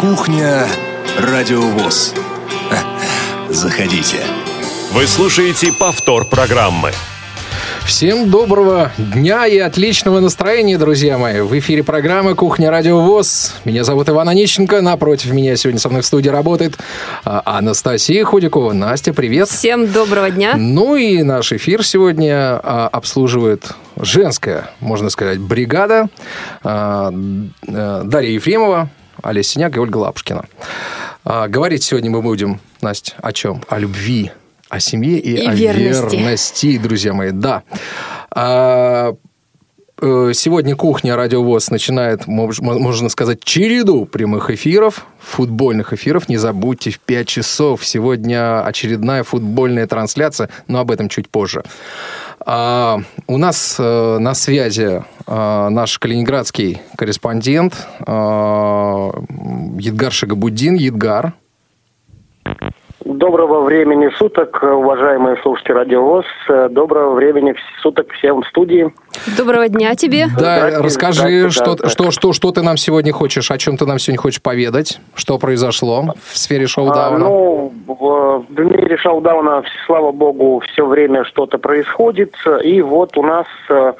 Кухня Радиовоз. Заходите. Вы слушаете повтор программы. Всем доброго дня и отличного настроения, друзья мои. В эфире программа «Кухня Радио ВОЗ». Меня зовут Иван Онищенко. Напротив меня сегодня со мной в студии работает а, Анастасия Худякова. Настя, привет. Всем доброго дня. Ну и наш эфир сегодня а, обслуживает женская, можно сказать, бригада. А, Дарья Ефремова, Олеся Синяк и Ольга Лапушкина. Говорить сегодня мы будем, Настя, о чем? О любви о семье и, и о верности. верности, друзья мои. Да. А, э, сегодня кухня Радиовоз начинает, можно сказать, череду прямых эфиров, футбольных эфиров. Не забудьте, в 5 часов сегодня очередная футбольная трансляция, но об этом чуть позже. А, у нас а, на связи а, наш калининградский корреспондент а, Едгар Шагабуддин. Едгар. Доброго времени суток, уважаемые слушатели Радио ВОЗ. Доброго времени суток всем в студии. Доброго дня тебе. Да, расскажи, что, да, что, что, что ты нам сегодня хочешь, о чем ты нам сегодня хочешь поведать, что произошло в сфере шоу-дауна? А, ну, в, в мире шоу-дауна, слава богу, все время что-то происходит. И вот у нас э,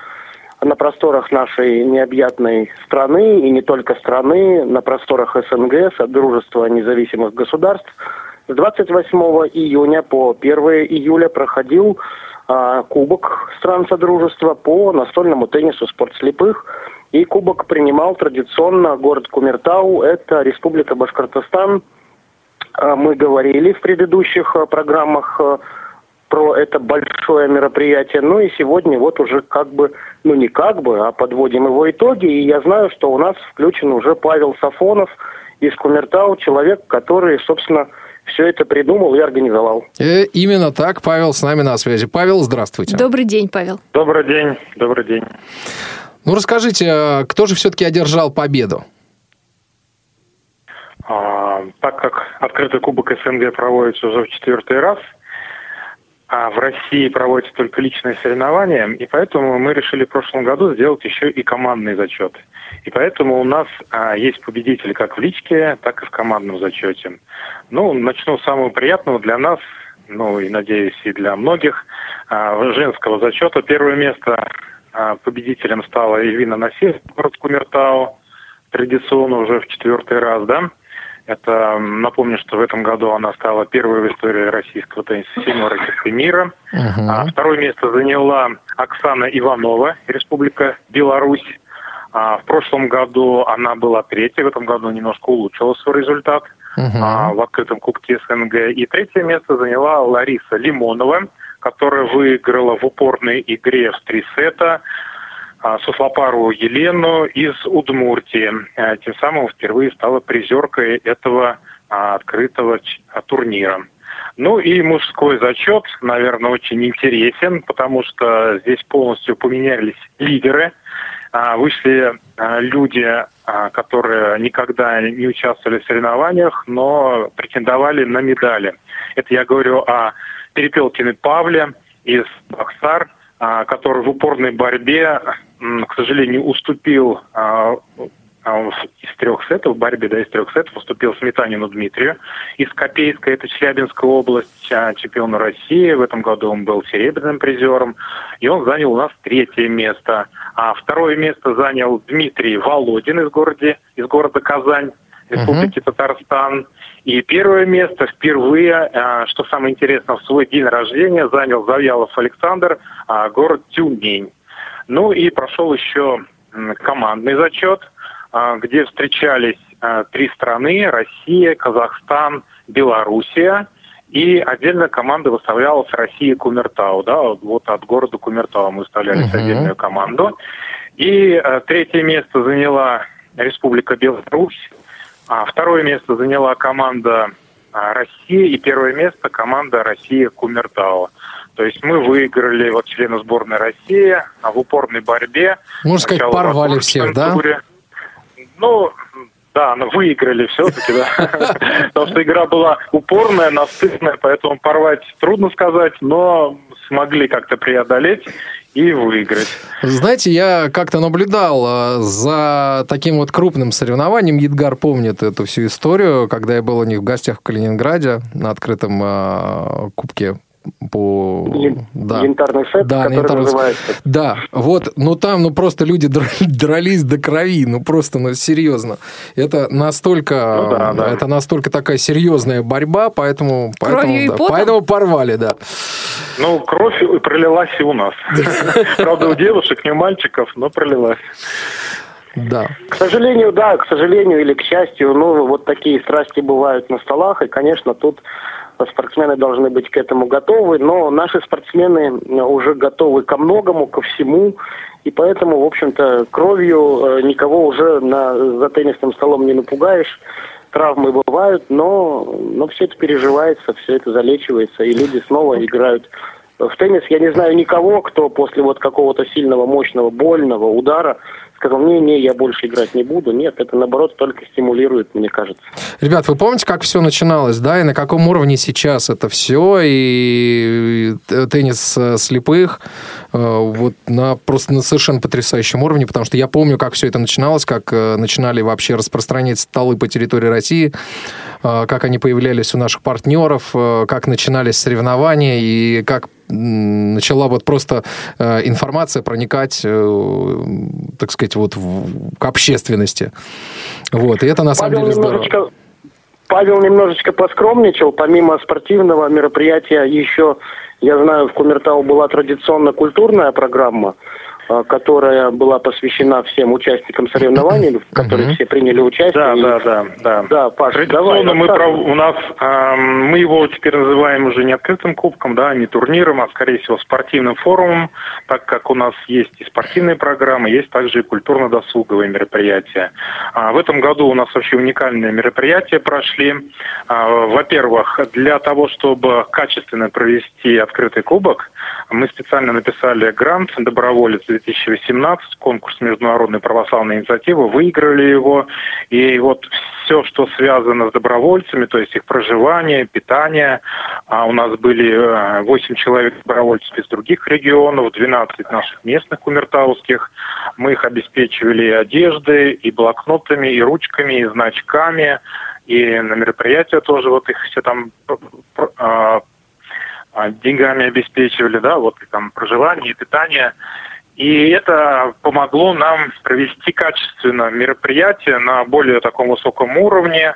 на просторах нашей необъятной страны, и не только страны, на просторах СНГ, Содружества независимых государств – с 28 июня по 1 июля проходил а, Кубок стран Содружества по настольному теннису «Спорт слепых». И кубок принимал традиционно город Кумертау, это Республика Башкортостан. А, мы говорили в предыдущих а, программах а, про это большое мероприятие. Ну и сегодня вот уже как бы, ну не как бы, а подводим его итоги. И я знаю, что у нас включен уже Павел Сафонов из Кумертау, человек, который, собственно, все это придумал и организовал. Э, именно так, Павел с нами на связи. Павел, здравствуйте. Добрый день, Павел. Добрый день, добрый день. Ну, расскажите, а кто же все-таки одержал победу? А, так как открытый кубок СНГ проводится уже в четвертый раз – а в России проводятся только личные соревнования, и поэтому мы решили в прошлом году сделать еще и командный зачет. И поэтому у нас а, есть победители как в личке, так и в командном зачете. Ну, начну с самого приятного для нас, ну и, надеюсь, и для многих, а, женского зачета. Первое место а, победителем стала Эльвина Насир, город Кумертау, традиционно уже в четвертый раз, да. Это, напомню, что в этом году она стала первой в истории российского тенниса семерочкой мира. Uh-huh. А второе место заняла Оксана Иванова, Республика Беларусь. А в прошлом году она была третьей, в этом году немножко улучшила свой результат uh-huh. а, в открытом кубке СНГ. И третье место заняла Лариса Лимонова, которая выиграла в упорной игре в три сета Суслопару Елену из Удмуртии. А, тем самым впервые стала призеркой этого а, открытого турнира. Ну и мужской зачет, наверное, очень интересен, потому что здесь полностью поменялись лидеры. Вышли люди, которые никогда не участвовали в соревнованиях, но претендовали на медали. Это я говорю о Перепелкиной Павле из Бахсар, который в упорной борьбе к сожалению, уступил а, а, из трех сетов, в борьбе да, из трех сетов уступил Сметанину Дмитрию из Копейска, это Челябинская область, а, чемпиона России. В этом году он был серебряным призером, и он занял у нас третье место. А второе место занял Дмитрий Володин из, города, из города Казань, Республики uh-huh. Татарстан. И первое место впервые, что самое интересное, в свой день рождения занял Завьялов Александр, город Тюмень. Ну и прошел еще командный зачет, а, где встречались а, три страны – Россия, Казахстан, Белоруссия. И отдельная команда выставлялась Россия Кумертау. Да, вот от города Кумертау мы выставляли uh-huh. отдельную команду. И а, третье место заняла Республика Беларусь. А второе место заняла команда Россия. И первое место команда Россия Кумертау. То есть мы выиграли вот члены сборной России в упорной борьбе. Можно сказать, порвали всех, да? Ну, да, но выиграли все-таки, да. Потому что игра была упорная, насытная, поэтому порвать трудно сказать, но смогли как-то преодолеть. и выиграть. Знаете, я как-то наблюдал э, за таким вот крупным соревнованием. Едгар помнит эту всю историю, когда я был у них в гостях в Калининграде на открытом э, кубке по... Да. Янтарный сет, Да, который янтарный- называется. Да, вот, ну там, ну просто люди др- дрались до крови, ну просто, ну серьезно. Это настолько, Ну да, да. это настолько такая серьезная борьба, поэтому, поэтому, да, поэтому порвали, да. Ну, кровь и пролилась и у нас. Правда, у девушек, не у мальчиков, но пролилась. Да. К сожалению, да, к сожалению или к счастью, ну, вот такие страсти бывают на столах, и, конечно, тут спортсмены должны быть к этому готовы, но наши спортсмены уже готовы ко многому, ко всему, и поэтому, в общем-то, кровью э, никого уже на, за теннисным столом не напугаешь. Травмы бывают, но, но все это переживается, все это залечивается, и люди снова играют в теннис. Я не знаю никого, кто после вот какого-то сильного, мощного, больного удара сказал, не-не, я больше играть не буду. Нет, это наоборот только стимулирует, мне кажется. Ребят, вы помните, как все начиналось, да, и на каком уровне сейчас это все, и теннис э, слепых э, вот на просто на совершенно потрясающем уровне, потому что я помню, как все это начиналось, как э, начинали вообще распространять столы по территории России, э, как они появлялись у наших партнеров, э, как начинались соревнования и как начала вот просто э, информация проникать, э, так сказать, вот в- к общественности. Вот, и это на самом Павел деле здорово. немножечко, Павел немножечко поскромничал. Помимо спортивного мероприятия еще, я знаю, в Кумертау была традиционно культурная программа, которая была посвящена всем участникам соревнований, в которых Мгм. все приняли участие. Да, И- да, да, да. Да, Паш, Традиционно давай, мы пров- у нас эм, мы его теперь называем уже не открытым кубком, да, не турниром, а скорее всего спортивным форумом, так как у нас есть и спортивные программы, есть также и культурно-досуговые мероприятия. А, в этом году у нас вообще уникальные мероприятия прошли. А, во-первых, для того, чтобы качественно провести открытый кубок, мы специально написали грант «Доброволец 2018», конкурс международной православной инициативы, выиграли его. И вот все, что связано с добровольцами, то есть их проживание, питание, а у нас были э, 8 человек добровольцев из других регионов, 12 наших местных кумертауских. Мы их обеспечивали и одеждой, и блокнотами, и ручками, и значками. И на мероприятия тоже вот их все там пр- а, а, деньгами обеспечивали, да, вот и там проживание и питание. И это помогло нам провести качественно мероприятие на более таком высоком уровне.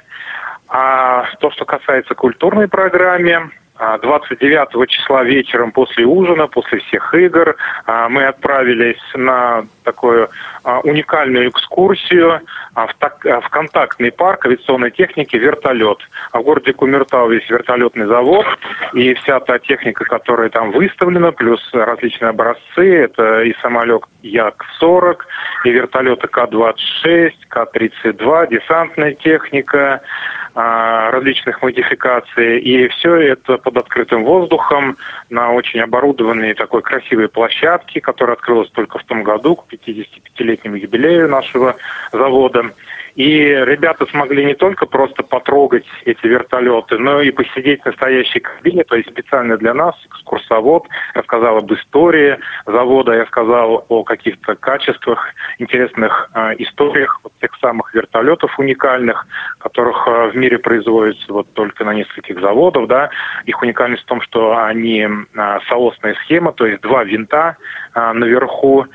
А то, что касается культурной программы, 29 числа вечером после ужина, после всех игр, а, мы отправились на такую а, уникальную экскурсию а, в, так- а, в контактный парк авиационной техники «Вертолет». А в городе Кумертау есть вертолетный завод, и вся та техника, которая там выставлена, плюс различные образцы, это и самолет Як-40, и вертолеты К-26, К-32, десантная техника, а, различных модификаций. И все это под открытым воздухом на очень оборудованной такой красивой площадке, которая открылась только в том году, к 55-летнему юбилею нашего завода. И ребята смогли не только просто потрогать эти вертолеты, но и посидеть в настоящей кабине, то есть специально для нас экскурсовод рассказал об истории завода, я сказал о каких-то качествах, интересных э, историях вот тех самых вертолетов уникальных, которых э, в мире производится вот только на нескольких заводах, да. Их уникальность в том, что они э, соосная схема, то есть два винта э, наверху,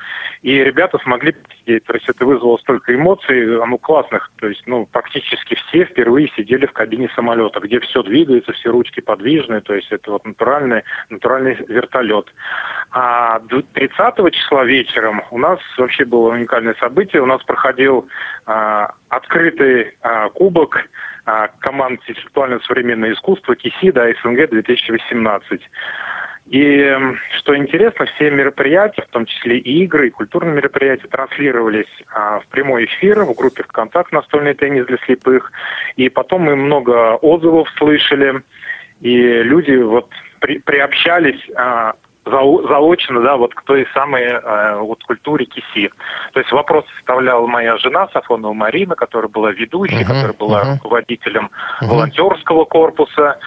и ребята смогли посидеть, то есть это вызвало столько эмоций, ну, классных, то есть, ну, практически все впервые сидели в кабине самолета, где все двигается, все ручки подвижные, то есть это вот натуральный, натуральный вертолет. А д- 30 числа вечером у нас вообще было уникальное событие, у нас проходил а, открытый а, кубок а, команд интеллектуальное современное искусство КИСИДа СНГ 2018. И что интересно, все мероприятия, в том числе и игры, и культурные мероприятия, транслировались а, в прямой эфир в группе ВКонтакт «Настольный теннис для слепых». И потом мы много отзывов слышали, и люди вот при- приобщались а, заочно, да, вот к той самой э, вот культуре киси. То есть вопрос составляла моя жена Сафонова Марина, которая была ведущей, Мгм, которая была мгм. руководителем Мгм. волонтерского корпуса.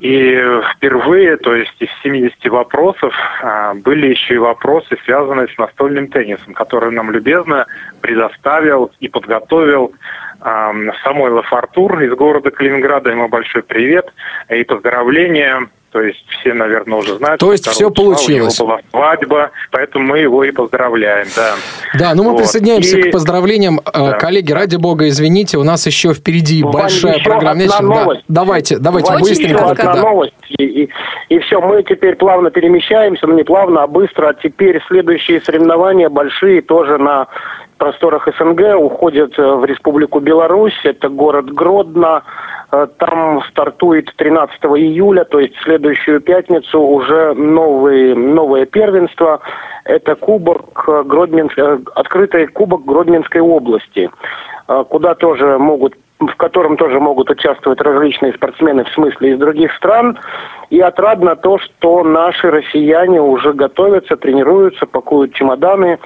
И впервые, то есть из 70 вопросов, а, были еще и вопросы, связанные с настольным теннисом, которые нам любезно предоставил и подготовил а, Самойлов Артур из города Калининграда. Ему большой привет и поздравления то есть все, наверное, уже знают. То есть все получилось. У него была свадьба, поэтому мы его и поздравляем, да. Да, ну мы вот. присоединяемся и... к поздравлениям. Э, да. Коллеги, ради бога, извините, у нас еще впереди Ваня, большая программа. Да, давайте, давайте Ваня, быстренько. Еще одна да. новость. И, и, и все, мы теперь плавно перемещаемся, ну не плавно, а быстро. Теперь следующие соревнования большие тоже на просторах СНГ уходят э, в Республику Беларусь. Это город Гродно. Э, там стартует 13 июля, то есть в следующую пятницу уже новые, новое первенство. Это кубок э, открытый кубок Гродненской области, куда тоже могут в котором тоже могут участвовать различные спортсмены, в смысле из других стран. И отрадно то, что наши россияне уже готовятся, тренируются, пакуют чемоданы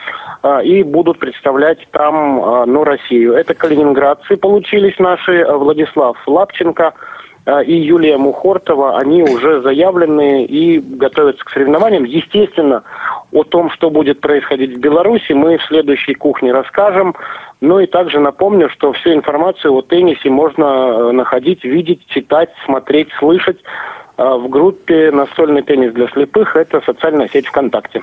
э, и будут представлять там э, ну, Россию. Это калининградцы получились наши, Владислав Лапченко э, и Юлия Мухортова. Они уже заявлены и готовятся к соревнованиям. Естественно, о том, что будет происходить в Беларуси, мы в следующей кухне расскажем. Ну и также напомню, что всю информацию о теннисе можно э, находить, видеть, читать, смотреть, слышать э, в группе «Настольный теннис для слепых». Это социальная сеть ВКонтакте.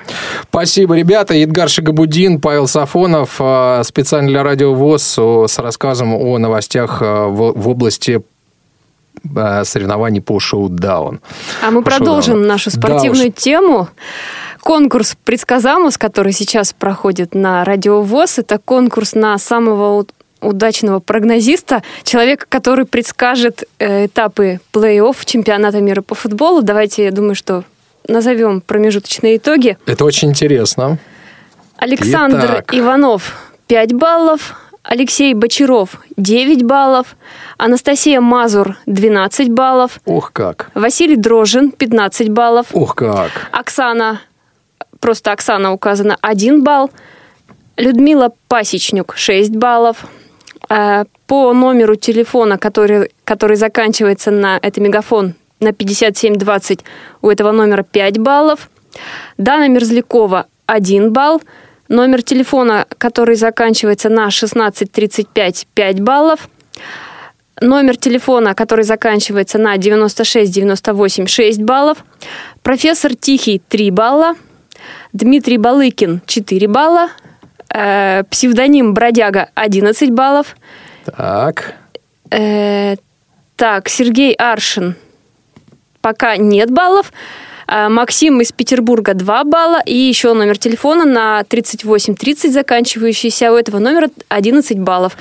Спасибо, ребята. Едгар Шигабудин, Павел Сафонов, э, специально для Радио ВОЗ с рассказом о новостях в области соревнований по шоу-даун. А мы по продолжим нашу спортивную да тему конкурс «Предсказамус», который сейчас проходит на Радио ВОЗ. Это конкурс на самого удачного прогнозиста, человека, который предскажет э, этапы плей-офф чемпионата мира по футболу. Давайте, я думаю, что назовем промежуточные итоги. Это очень интересно. Александр Итак. Иванов 5 баллов, Алексей Бочаров 9 баллов, Анастасия Мазур 12 баллов. Ух как. Василий Дрожин 15 баллов. Ух как. Оксана просто Оксана указана 1 балл, Людмила Пасечнюк 6 баллов. Э, по номеру телефона, который, который заканчивается на, это мегафон, на 5720, у этого номера 5 баллов. Дана Мерзлякова 1 балл. Номер телефона, который заканчивается на 1635, 5 баллов. Номер телефона, который заканчивается на 9698, 6 баллов. Профессор Тихий 3 балла. Дмитрий Балыкин 4 балла, э, псевдоним Бродяга 11 баллов. Так. Э, так, Сергей Аршин пока нет баллов. Э, Максим из Петербурга 2 балла. И еще номер телефона на 3830 заканчивающийся. У этого номера 11 баллов.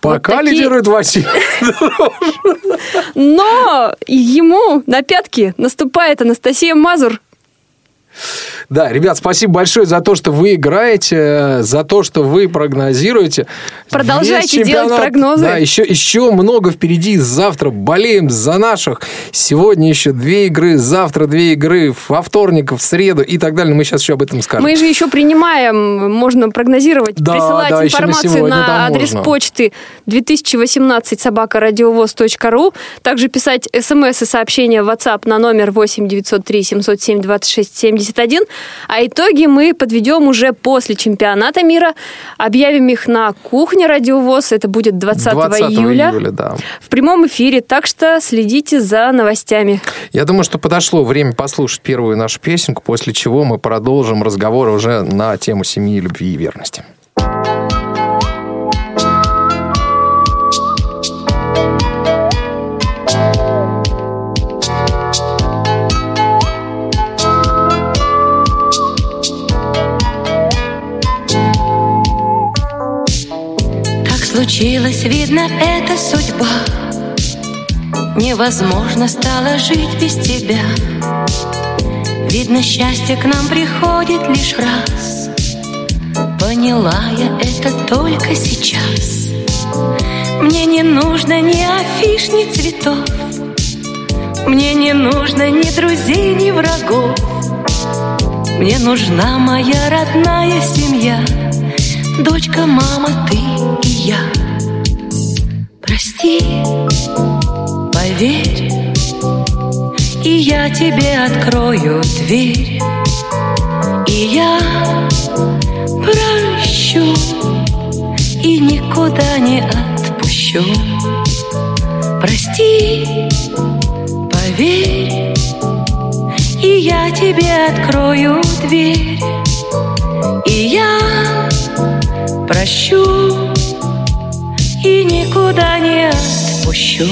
Пока вот такие... лидирует Василий. Но ему на пятки наступает Анастасия Мазур да, ребят, спасибо большое за то, что вы играете, за то, что вы прогнозируете. Продолжайте делать прогнозы. Да, еще, еще много впереди. Завтра болеем за наших. Сегодня еще две игры, завтра две игры, во вторник, в среду и так далее. Мы сейчас еще об этом скажем. Мы же еще принимаем, можно прогнозировать, да, присылать да, информацию на, на адрес можно. почты 2018 собака радиовоз.ру. Также писать смс и сообщения в WhatsApp на номер 8 903 707 26 71. А итоги мы подведем уже после чемпионата мира. Объявим их на кухне Радиовоз. Это будет 20, 20 июля. июля да. В прямом эфире. Так что следите за новостями. Я думаю, что подошло время послушать первую нашу песенку, после чего мы продолжим разговор уже на тему семьи, любви и верности. Случилось, видно, это судьба. Невозможно стало жить без тебя. Видно, счастье к нам приходит лишь раз. Поняла я это только сейчас. Мне не нужно ни афиш, ни цветов. Мне не нужно ни друзей, ни врагов. Мне нужна моя родная семья. Дочка, мама, ты и я Прости, поверь я тебе открою дверь, и я прощу и никуда не отпущу. Прости, поверь, и я тебе открою дверь, и я прощу и никуда не отпущу.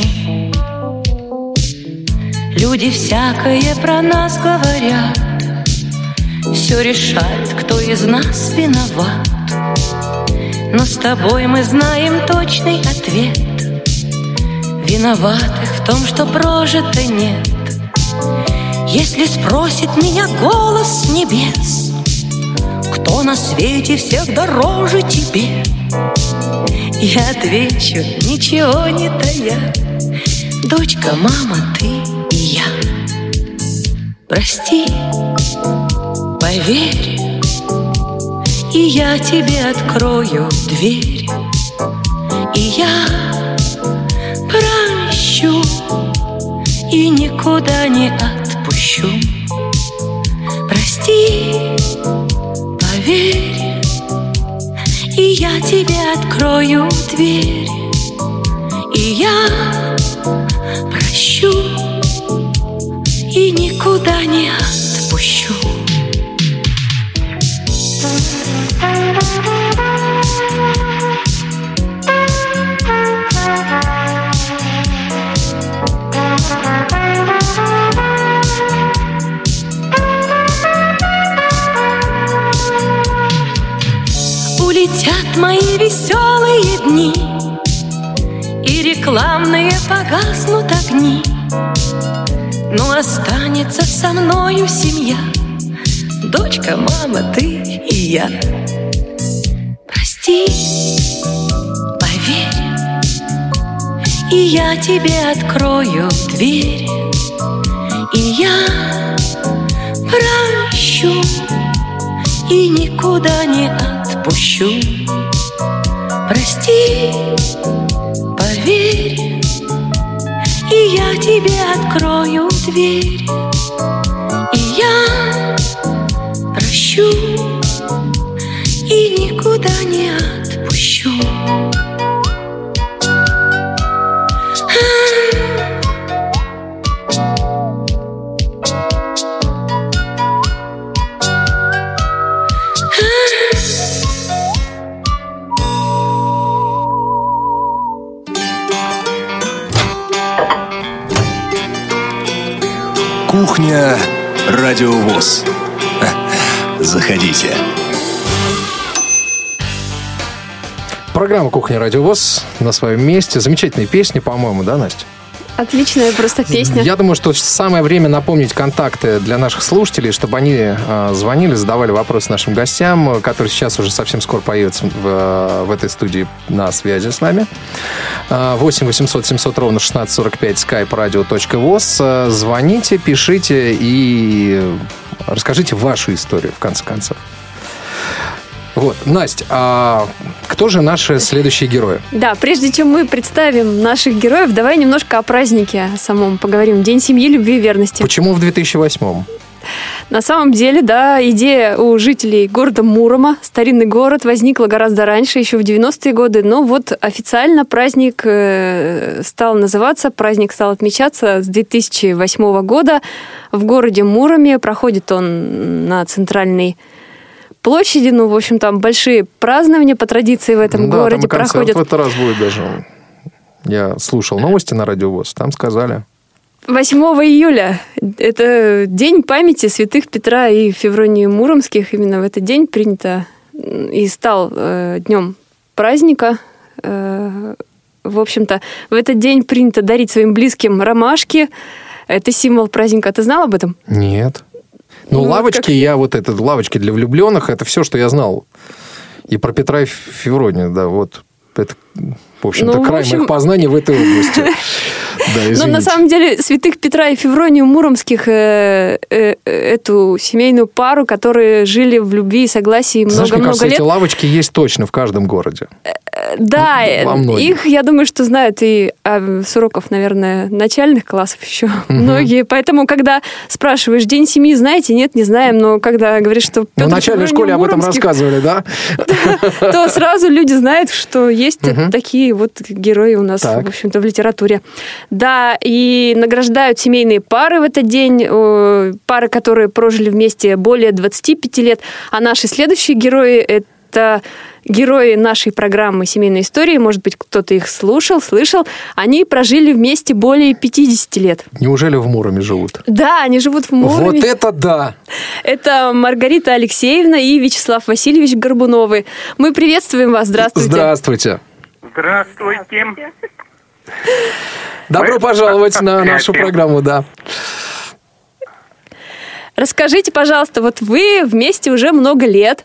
Люди всякое про нас говорят, все решает, кто из нас виноват. Но с тобой мы знаем точный ответ. Виноватых в том, что прожито нет. Если спросит меня голос небес, кто на свете всех дороже тебе, я отвечу, ничего не тая. Дочка, мама, ты и я. Прости, поверь, и я тебе открою дверь, и я прощу и никуда не отпущу. Прости, поверь, и я тебе открою дверь, и я прощу и никуда не отпущу. Улетят мои веселые дни И рекламные погаснут огни. Но останется со мною семья Дочка, мама, ты и я. Прости, поверь И я тебе открою дверь И я прощу И никуда не отпущу Прости, поверь И я тебе открою дверь. И я прощу И никуда не отпущу Кухня Радиовоз. Заходите. Программа «Кухня Радиовоз» на своем месте. Замечательные песни, по-моему, да, Настя? Отличная просто песня. Я думаю, что самое время напомнить контакты для наших слушателей, чтобы они э, звонили, задавали вопросы нашим гостям, которые сейчас уже совсем скоро появятся в, в этой студии на связи с нами. Э, 8 800 700 ровно 1645 skype. Э, Звоните, пишите и расскажите вашу историю, в конце концов. Вот, Настя, а кто же наши следующие герои? Да, прежде чем мы представим наших героев, давай немножко о празднике самом поговорим. День семьи, любви и верности. Почему в 2008-м? На самом деле, да, идея у жителей города Мурома, старинный город, возникла гораздо раньше, еще в 90-е годы, но вот официально праздник э, стал называться, праздник стал отмечаться с 2008 года в городе Муроме. Проходит он на центральной площади, ну, в общем, там большие празднования по традиции в этом да, городе там проходят. в этот раз будет даже. Я слушал новости на радиовоз, там сказали. 8 июля – это день памяти святых Петра и Февронии Муромских. Именно в этот день принято и стал э, днем праздника. Э, в общем-то, в этот день принято дарить своим близким ромашки. Это символ праздника. Ты знал об этом? Нет. Ну, Ну, вот лавочки, как- я вот это, лавочки для влюбленных, это все, что я знал. И про Петра и Февронию, да, вот. Это, в общем-то, Ну, в край общем- моих познаний в этой области. Ну, на самом деле, святых Петра и Февронию Муромских, э, э, э, эту семейную пару, которые жили в любви и согласии много-много лет. эти лавочки есть точно в каждом городе. Да, их, я думаю, что знают и а, с уроков, наверное, начальных классов еще многие. Поэтому, когда спрашиваешь День семьи, знаете, нет, не знаем, но когда говоришь, что Ну, в Петр начальной школе об этом рассказывали, да? то сразу люди знают, что есть такие вот герои у нас, в общем-то, в литературе. Да, и награждают семейные пары в этот день, э, пары, которые прожили вместе более 25 лет, а наши следующие герои – это герои нашей программы «Семейные истории», может быть, кто-то их слушал, слышал, они прожили вместе более 50 лет. Неужели в Муроме живут? Да, они живут в Муроме. Вот это да! Это Маргарита Алексеевна и Вячеслав Васильевич Горбуновы. Мы приветствуем вас. Здравствуйте. Здравствуйте. Здравствуйте. Добро пожаловать на нашу программу, да. Расскажите, пожалуйста, вот вы вместе уже много лет.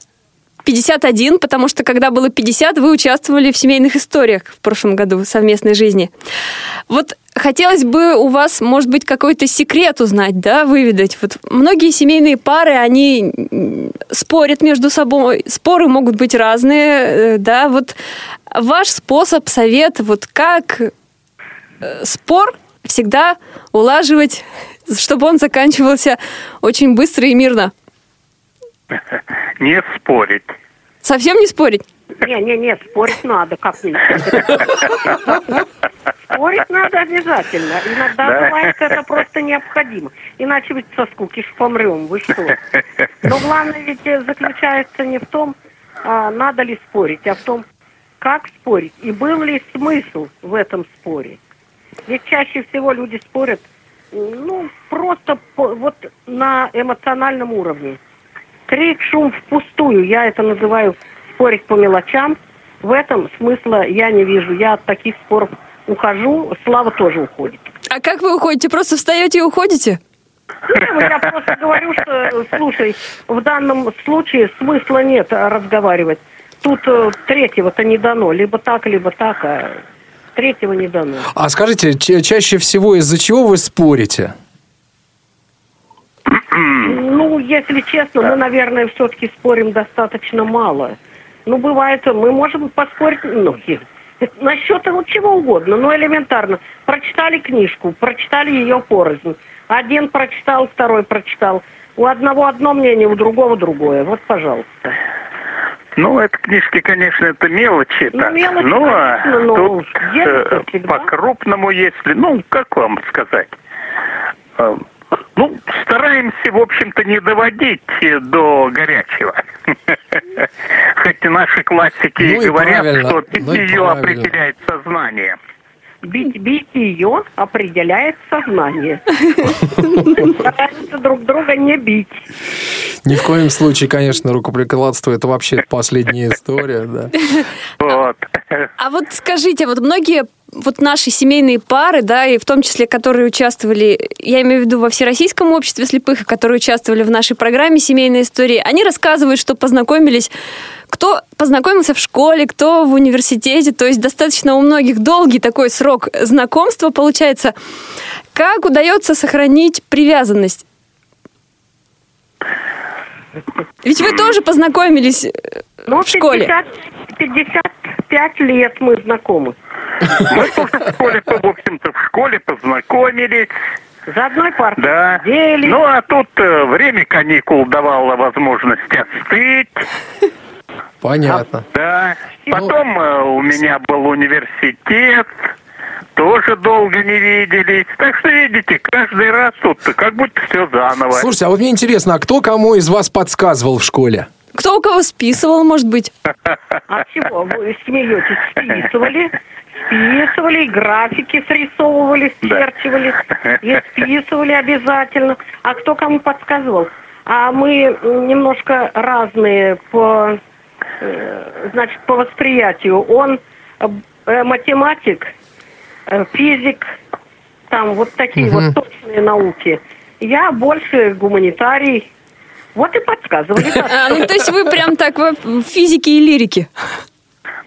51, потому что когда было 50, вы участвовали в семейных историях в прошлом году совместной жизни. Вот хотелось бы у вас, может быть, какой-то секрет узнать, да, выведать. Вот многие семейные пары, они спорят между собой, споры могут быть разные, э, да, вот ваш способ, совет, вот как спор всегда улаживать, чтобы он заканчивался очень быстро и мирно. Не спорить. Совсем не спорить? Не-не-не, спорить надо как-нибудь. Спорить надо обязательно. Иногда Да. бывает это просто необходимо. Иначе ведь со скуки ж помрем. Вы что? Но главное ведь э, заключается не в том, а, надо ли спорить, а в том, как спорить. И был ли смысл в этом споре. Ведь чаще всего люди спорят, ну, просто по- вот на эмоциональном уровне. Крик, шум впустую. Я это называю спорить по мелочам. В этом смысла я не вижу. Я от таких споров ухожу. Слава тоже уходит. А как вы уходите? Просто встаете и уходите? Не, ну, я просто говорю, что, слушай, в данном случае смысла нет разговаривать. Тут э, третьего-то не дано. Либо так, либо так, а третьего не дано. А скажите, ча- чаще всего из-за чего вы спорите? Ну, если честно, мы, наверное, все-таки спорим достаточно мало. Ну, бывает, мы можем поспорить, ну, насчет вот чего угодно, ну, элементарно. Прочитали книжку, прочитали ее порознь. Один прочитал, второй прочитал. У одного одно мнение, у другого другое. Вот, пожалуйста. Ну, это книжки, конечно, это мелочи. Ну, так. мелочи, Ну, а конечно, но тут э, по-крупному, если... Ну, как вам сказать? Э, Ну, стараемся, в общем-то, не доводить э, до горячего. Хотя наши классики Ну и говорят, что ну ее правильно. определяет сознание. Бить, бить ее определяет сознание. Стараемся друг друга не бить. Ни в коем случае, конечно, рукоприкладство это вообще последняя история, да. Вот. А вот скажите, вот многие вот наши семейные пары, да, и в том числе, которые участвовали, я имею в виду во Всероссийском обществе слепых, которые участвовали в нашей программе «Семейные истории», они рассказывают, что познакомились, кто познакомился в школе, кто в университете, то есть достаточно у многих долгий такой срок знакомства получается. Как удается сохранить привязанность? Ведь вы тоже познакомились э, Ну, в школе. 50, 55 лет мы знакомы. Мы тоже в школе, в общем-то, в школе познакомились. За одной партой Да. сидели. Ну, а тут э, время каникул давало возможность остыть. Понятно. Да. Потом э, у меня был университет. Тоже долго не виделись. Так что, видите, каждый раз тут как будто все заново. Слушайте, а вот мне интересно, а кто кому из вас подсказывал в школе? Кто у кого списывал, может быть? А чего? Вы смеетесь? Списывали. Списывали, графики срисовывали, счерчивали. И списывали обязательно. А кто кому подсказывал? А мы немножко разные по, э, значит, по восприятию. Он э, математик, физик, там вот такие вот точные науки. Я больше гуманитарий. Вот и подсказывали. А, ну, то есть вы прям так в физике и лирике.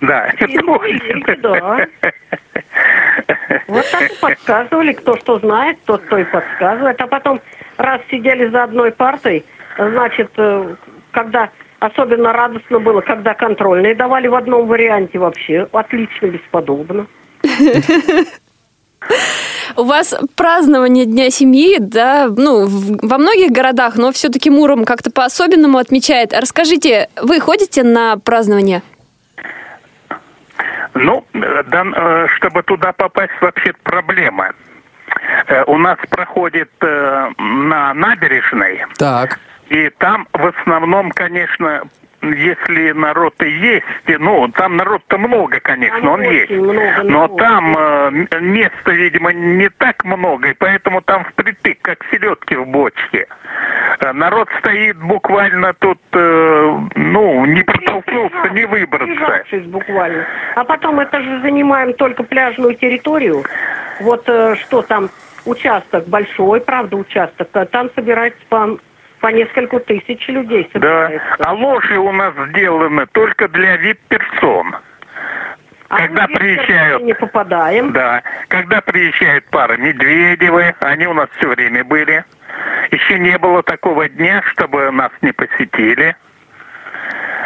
Да. Да. Вот так и подсказывали, кто что знает, тот то и подсказывает. А потом, раз сидели за одной партой, значит, э, когда Особенно радостно было, когда контрольные давали в одном варианте вообще. Отлично, бесподобно. У вас празднование Дня семьи, да, ну, в- во многих городах, но все-таки Муром как-то по-особенному отмечает. Расскажите, вы ходите на празднование? Ну, да, э, чтобы туда попасть, вообще проблема. Э, У нас проходит э, на набережной, Так. и там в основном, конечно, если народ и есть, ну, там народ-то много, конечно, Там он есть. много Но там э, места, видимо, не так много, и поэтому там впритык, как селедки в бочке. Э, Народ стоит буквально тут, э, ну, не протолкнуться, не выбраться. Буквально. А потом это же занимаем только пляжную территорию. Вот э, что там, участок большой, правда, участок. а Там собирается по, по нескольку тысяч людей Да, собирается. а ложи у нас сделаны только для вип-персон. А когда приезжают- не попадаем. Да, когда приезжает пара Медведевы, они у нас все время были. Еще не было такого дня, чтобы нас не посетили.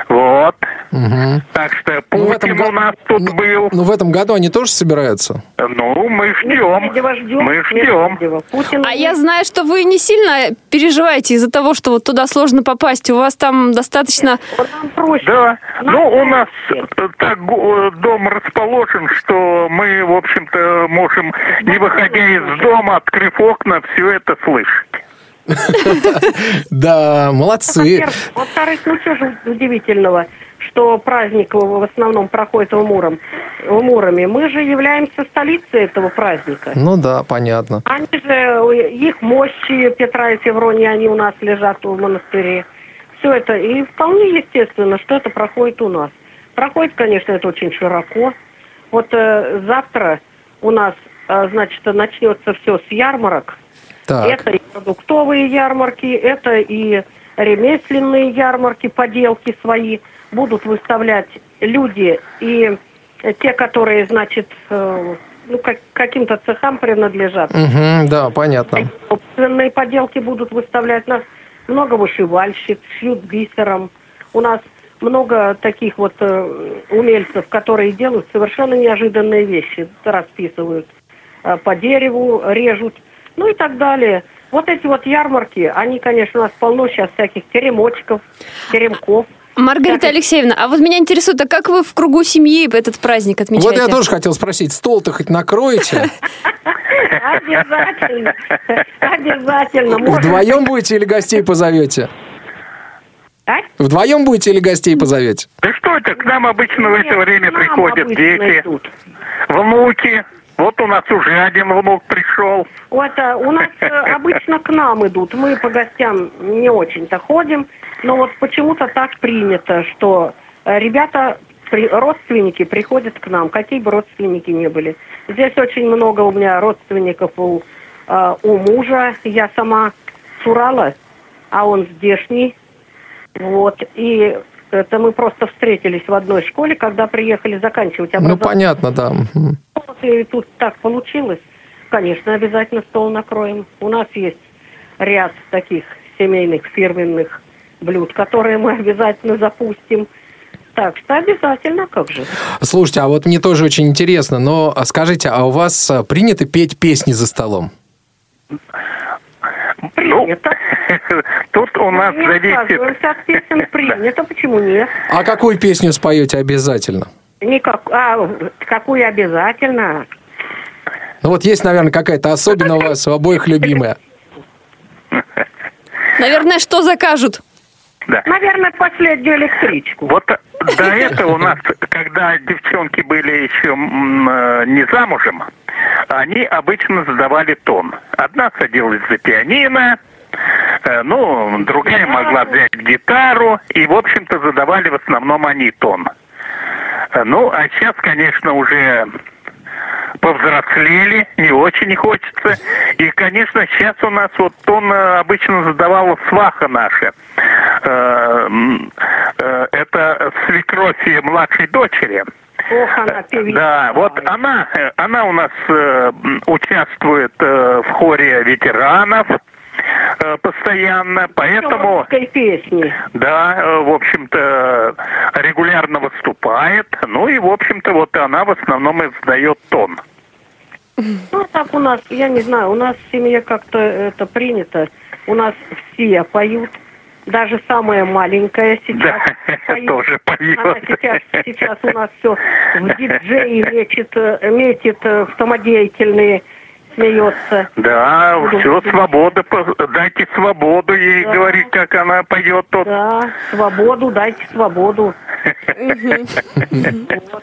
Вот. Мгм. Так что Ну, в этом Путин го- у нас тут ну, был. Ну, в этом году они тоже собираются? Ну, мы ждем. Медведева ждем. Мы ждем. Медведева. Путина А нет. я знаю, что вы не сильно переживаете из-за того, что вот туда сложно попасть. У вас там достаточно... Да, ну у нас так дом расположен, что мы, в общем-то, можем, не выходя из дома, открыв окна, все это слышать. Да, молодцы. Во-вторых, ну что же удивительного, что праздник в в основном проходит в, Муром, в Муроме. Мы же являемся столицей этого праздника. Ну да, понятно. Они же, их мощи Петра и Феврония, они у нас лежат в монастыре. Все это, и вполне естественно, что это проходит у нас. Проходит, конечно, это очень широко. Вот э, завтра у нас, э, значит, начнется все с ярмарок. Так. Это и продуктовые ярмарки, это и ремесленные ярмарки, поделки свои будут выставлять люди и те, которые, значит, э, ну, как, каким-то цехам принадлежат. Мгм, да, понятно. Собственные поделки будут выставлять нас. Много вышивальщиц, шьют бисером. У нас много таких вот э, умельцев, которые делают совершенно неожиданные вещи. Расписывают э, по дереву, режут, ну и так далее. Вот эти вот ярмарки, они, конечно, у нас полно сейчас всяких теремочков, теремков. Маргарита Так. Алексеевна, а вот меня интересует, а как вы в кругу семьи этот праздник отмечаете? Вот я тоже хотел спросить, стол-то хоть накроете? Обязательно. Обязательно. Вдвоем будете или гостей позовете? А? Вдвоем будете или гостей позовете? Да что это, к нам обычно в это время приходят дети, идут. внуки. Вот у нас уже один внук пришел. Вот, а, у нас э, обычно к нам идут. Мы по гостям не очень-то ходим, но вот почему-то так принято, что э, ребята, при- родственники приходят к нам, какие бы родственники ни были. Здесь очень много у меня родственников у, э, у мужа. Я сама с Урала, а он здешний. Вот, и это мы просто встретились в одной школе, когда приехали заканчивать Ну, образование. понятно, да. Вот и тут так получилось. Конечно, обязательно стол накроем. У нас есть ряд таких семейных фирменных блюд, которые мы обязательно запустим. Так что обязательно, как же. Слушайте, а вот мне тоже очень интересно, но а скажите, а у вас а, принято петь песни за столом? Принято. Ну, тут у нас не зависит... от песен, принято, почему нет? А какую песню споете обязательно? Никак, а, какую обязательно? Ну вот есть, наверное, какая-то особенно у вас у обоих любимая. Наверное, что закажут? Да. Наверное, последнюю электричку. Вот до этого у нас, когда девчонки были еще э, не замужем, они обычно задавали тон. Одна садилась за пианино, э, ну, другая могла взять гитару, и, в общем-то, задавали в основном они тон. Э, Ну, а сейчас, конечно, уже повзрослели, не очень хочется. И, конечно, сейчас у нас вот тон э, обычно задавала сваха наша. Э, Это свекровь младшей дочери. Ох, она певица. Да, вот она, она у нас участвует в хоре ветеранов. Э, постоянно, поэтому... Песни. Да, э, в общем-то, регулярно выступает. Ну и, в общем-то, вот она в основном и задает тон. Ну, так у нас, я не знаю, у нас в семье как-то это принято. У нас все поют. Даже самая маленькая сейчас Да, поет. тоже поет. Она сейчас, сейчас у нас все в диджеи метит, э, метит самодеятельные, смеется. Да, все, свобода, по- дайте свободу ей Да. говорить, как она поет тут. Да, свободу, дайте свободу. Вот.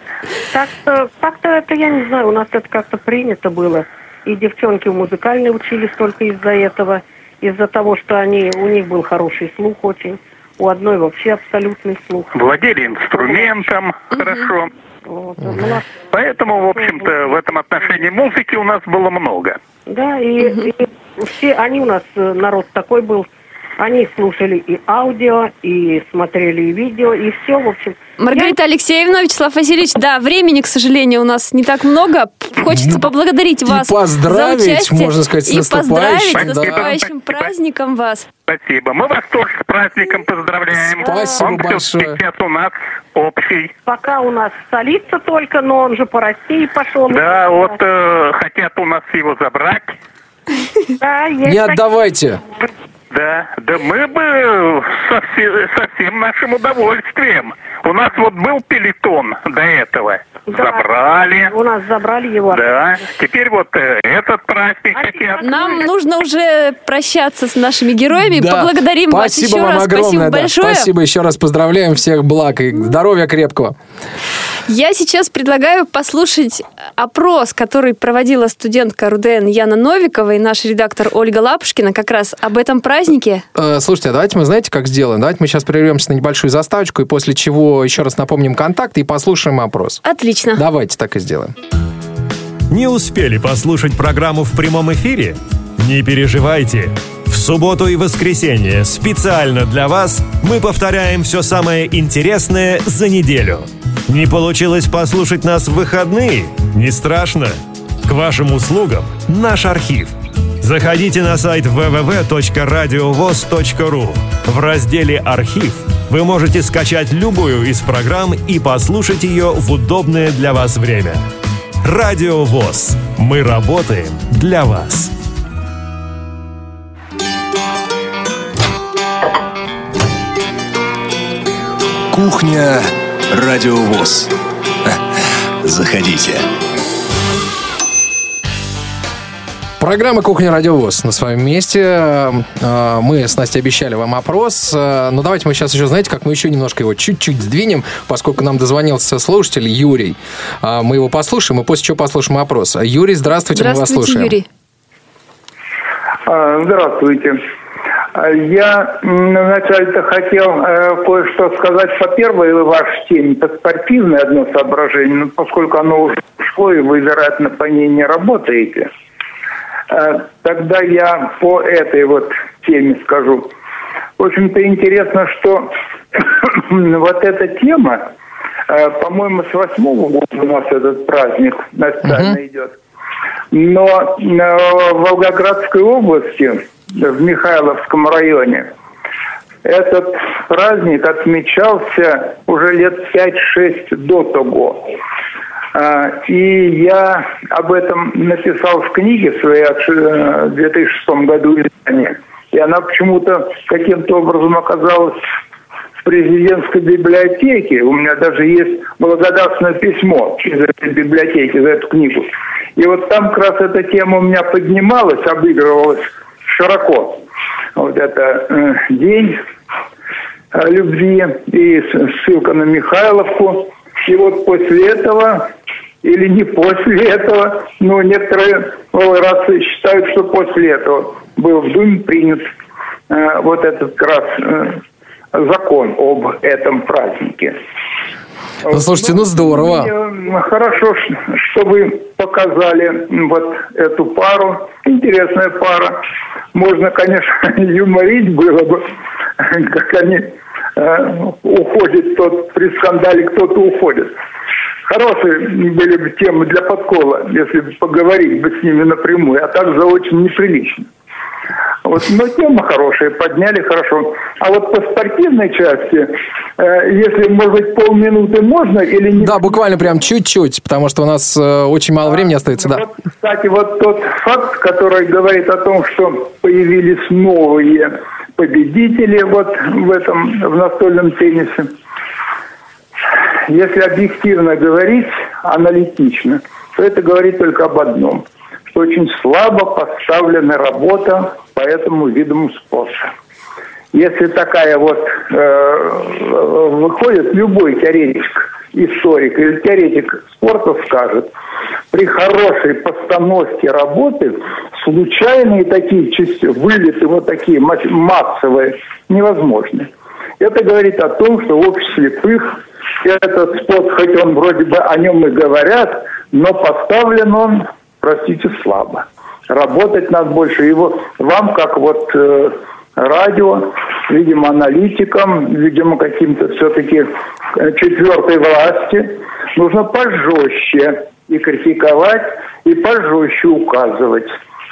Так что, как-то это, я не знаю, у нас это как-то принято было. И девчонки в музыкальной учились только из-за этого. Из-за того, что они, у них был хороший слух очень. У одной вообще абсолютный слух. Владели инструментом хорошо. Вот. У нас- Поэтому, в общем-то, в этом отношении музыки у нас было много. да, и, и все, они у нас, э, народ такой был, они слушали и аудио, и смотрели и видео, и все, в общем. Маргарита Алексеевна, Вячеслав Васильевич, да, времени, к сожалению, у нас не так много. Хочется поблагодарить и вас поздравить, за участие. можно сказать, с и поздравить наступающим, с да. наступающим праздником вас. Спасибо. Мы вас тоже с праздником поздравляем. Спасибо Он большое. сейчас у нас общий. Пока у нас столица только, но он же по России пошел. Да, вот э, хотят у нас его забрать. Да, есть Не такие. Да, да мы бы со, все- со всем нашим удовольствием. У нас вот был пелетон до этого. Да. Забрали. У нас забрали его. Да, теперь вот э, этот праздник А хотят. Нам нужно уже прощаться с нашими героями. Да. Поблагодарим вас Спасибо еще вам раз. огромное. Спасибо да. большое. Спасибо еще раз. Поздравляем всех благ и здоровья крепкого. Я сейчас предлагаю послушать опрос, который проводила студентка РУДН Яна Новикова и наш редактор Ольга Лапушкина как раз об этом празднике. Э, Слушайте, а давайте мы, знаете, как сделаем? Давайте мы сейчас прервемся на небольшую заставочку, и после чего еще раз напомним контакты и послушаем опрос. Отлично. Давайте так и сделаем. Не успели послушать программу в прямом эфире? Не переживайте. В субботу и воскресенье специально для вас мы повторяем все самое интересное за неделю. Не получилось послушать нас в выходные? Не страшно. К вашим услугам наш архив. Заходите на сайт www.radiovoz.ru. В разделе «Архив» вы можете скачать любую из программ и послушать ее в удобное для вас время. Радио ВОЗ. Мы работаем для вас. Кухня Радиовоз. Заходите. Программа «Кухня Радиовоз» на своем месте. Э, Мы с Настей обещали вам опрос. Э, Но давайте мы сейчас еще, знаете, как мы еще немножко его чуть-чуть сдвинем, поскольку нам дозвонился слушатель Юрий. Э, Мы его послушаем, и после чего послушаем опрос. Юрий, здравствуйте, мы вас Здравствуйте, слушаем. Юрий. А, Здравствуйте. А, Я вначале-то хотел э, кое-что сказать по первой вашей теме. Это спортивное одно соображение, но поскольку оно уже ушло, и вы, вероятно, по ней не работаете, э, тогда я по этой вот теме скажу. В общем-то, интересно, что вот эта тема, э, по-моему, с восьмого года у нас этот праздник официально идет. Но э, в Волгоградской области, в Михайловском районе, этот праздник отмечался уже лет 5-6 до того. А, И я об этом написал в книге своей э, в 2006 году издания. И она почему-то каким-то образом оказалась в президентской библиотеке. У меня даже есть благодарственное письмо из этой библиотеки за эту книгу. И вот там как раз эта тема у меня поднималась, обыгрывалась широко. Вот это э, день э, любви и ссылка на Михайловку. И вот после этого, или не после этого, но некоторые э, раз считают, что после этого был в Думе принят э, вот этот как раз э, закон об этом празднике. Ну, слушайте, ну здорово. Мне, Хорошо, ш- что вы показали вот эту пару. Интересная пара. Можно, конечно, юморить было бы, как они э, уходят, тот при скандале кто-то уходит. Хорошие были бы темы для подкола, если бы поговорить бы с ними напрямую, а так за очень неприлично. Вот, но тема хорошая, подняли хорошо. А вот по спортивной части, э, если, может быть, полминуты можно или не... Да, буквально прям чуть-чуть, потому что у нас э, очень мало времени остается, да. Вот, кстати, вот тот факт, который говорит о том, что появились новые победители вот в этом, в настольном теннисе. Если объективно говорить, аналитично, то это говорит только об одном, что очень слабо поставлена работа по этому виду спорта. Если такая вот э, выходит любой теоретик, историк или теоретик спорта скажет, при хорошей постановке работы случайные такие части, вылеты вот такие массовые невозможны. Это говорит о том, что в обществе слепых этот спорт, хоть он вроде бы о нем и говорят, но поставлен он, простите, слабо. Работать надо больше. Его вам, как вот э, радио, видимо, аналитикам, видимо, каким-то все-таки э, четвертой власти, нужно пожестче и критиковать, и пожестче указывать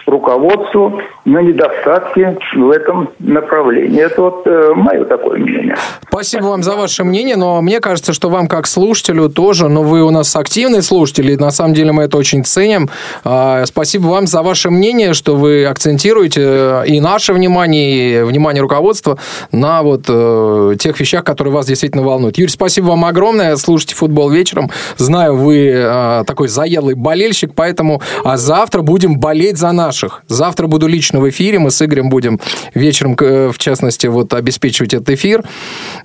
руководству на недостатки в этом направлении. Это вот э, мое такое мнение. Спасибо вам за ваше мнение, но мне кажется, что вам как слушателю тоже, но вы у нас активный слушатель, и на самом деле мы это очень ценим. Э, спасибо вам за ваше мнение, что вы акцентируете э, и наше внимание, и внимание руководства на вот э, тех вещах, которые вас действительно волнуют. Юрий, спасибо вам огромное. Слушайте футбол вечером. Знаю, вы э, такой заелый болельщик, поэтому а завтра будем болеть за нас наших. Завтра буду лично в эфире, мы с Игорем будем вечером, э, в частности, вот обеспечивать этот эфир.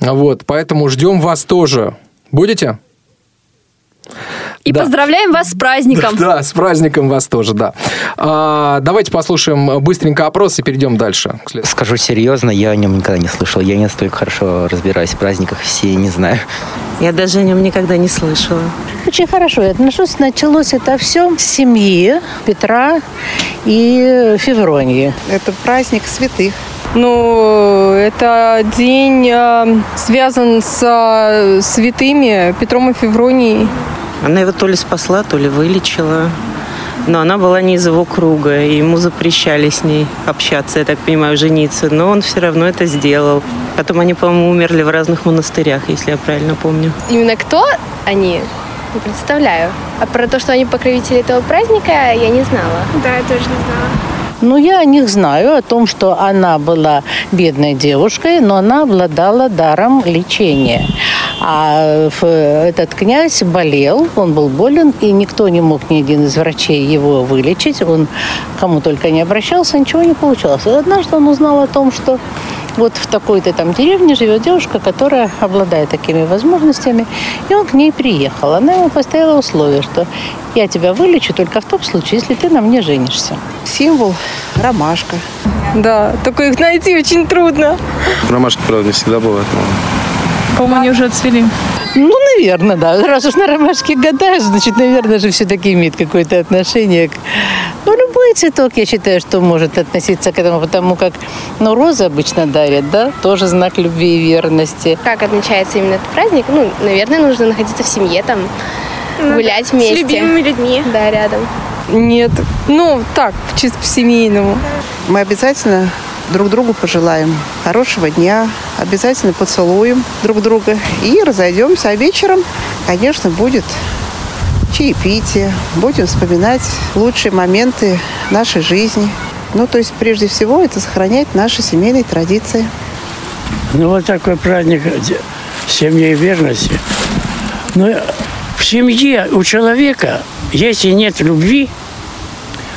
Вот, поэтому ждем вас тоже. Будете? И да. поздравляем вас с праздником. Да, да, с праздником вас тоже, да. А, давайте послушаем быстренько опрос и перейдем дальше. Скажу серьезно, я о нем никогда не слышал. Я не настолько хорошо разбираюсь в праздниках, все не знаю. Я даже о нем никогда не слышала. Очень хорошо я отношусь. Началось это все с семьи Петра и Февронии. Это праздник святых. Ну, это день э, связан с э, святыми Петром и Февронией. Она его то ли спасла, то ли вылечила. Но она была не из его круга, и ему запрещали с ней общаться, я так понимаю, жениться. Но он все равно это сделал. Потом они, по-моему, умерли в разных монастырях, если я правильно помню. Именно кто они? Не представляю. А про то, что они покровители этого праздника, я не знала. Да, я тоже не знала. Ну, я о них знаю, о том, что она была бедной девушкой, но она обладала даром лечения. А этот князь болел, он был болен, и никто не мог, ни один из врачей его вылечить. Он кому только не обращался, ничего не получалось. И однажды он узнал о том, что вот в такой-то там деревне живет девушка, которая обладает такими возможностями, и он к ней приехал. Она ему поставила условие, что я тебя вылечу только в том случае, если ты на мне женишься. Символ – ромашка. Да, только их найти очень трудно. Ромашки, правда, не всегда бывают. Но... По-моему, они уже отцвели. Ну, наверное, да. Раз уж на ромашке гадаешь, значит, наверное, же все-таки имеет какое-то отношение к... Ну, любой цветок, я считаю, что может относиться к этому, потому как, ну, розы обычно дарят, да, тоже знак любви и верности. Как отмечается именно этот праздник? Ну, наверное, нужно находиться в семье, там, ну, гулять вместе. С любимыми людьми. Да, рядом. Нет. Ну, так, чисто по-семейному. Мы обязательно друг другу пожелаем хорошего дня, обязательно поцелуем друг друга и разойдемся. А вечером, конечно, будет чаепитие, будем вспоминать лучшие моменты нашей жизни. Ну, то есть, прежде всего, это сохранять наши семейные традиции. Ну, вот такой праздник семьи и верности. Но в семье у человека, если нет любви,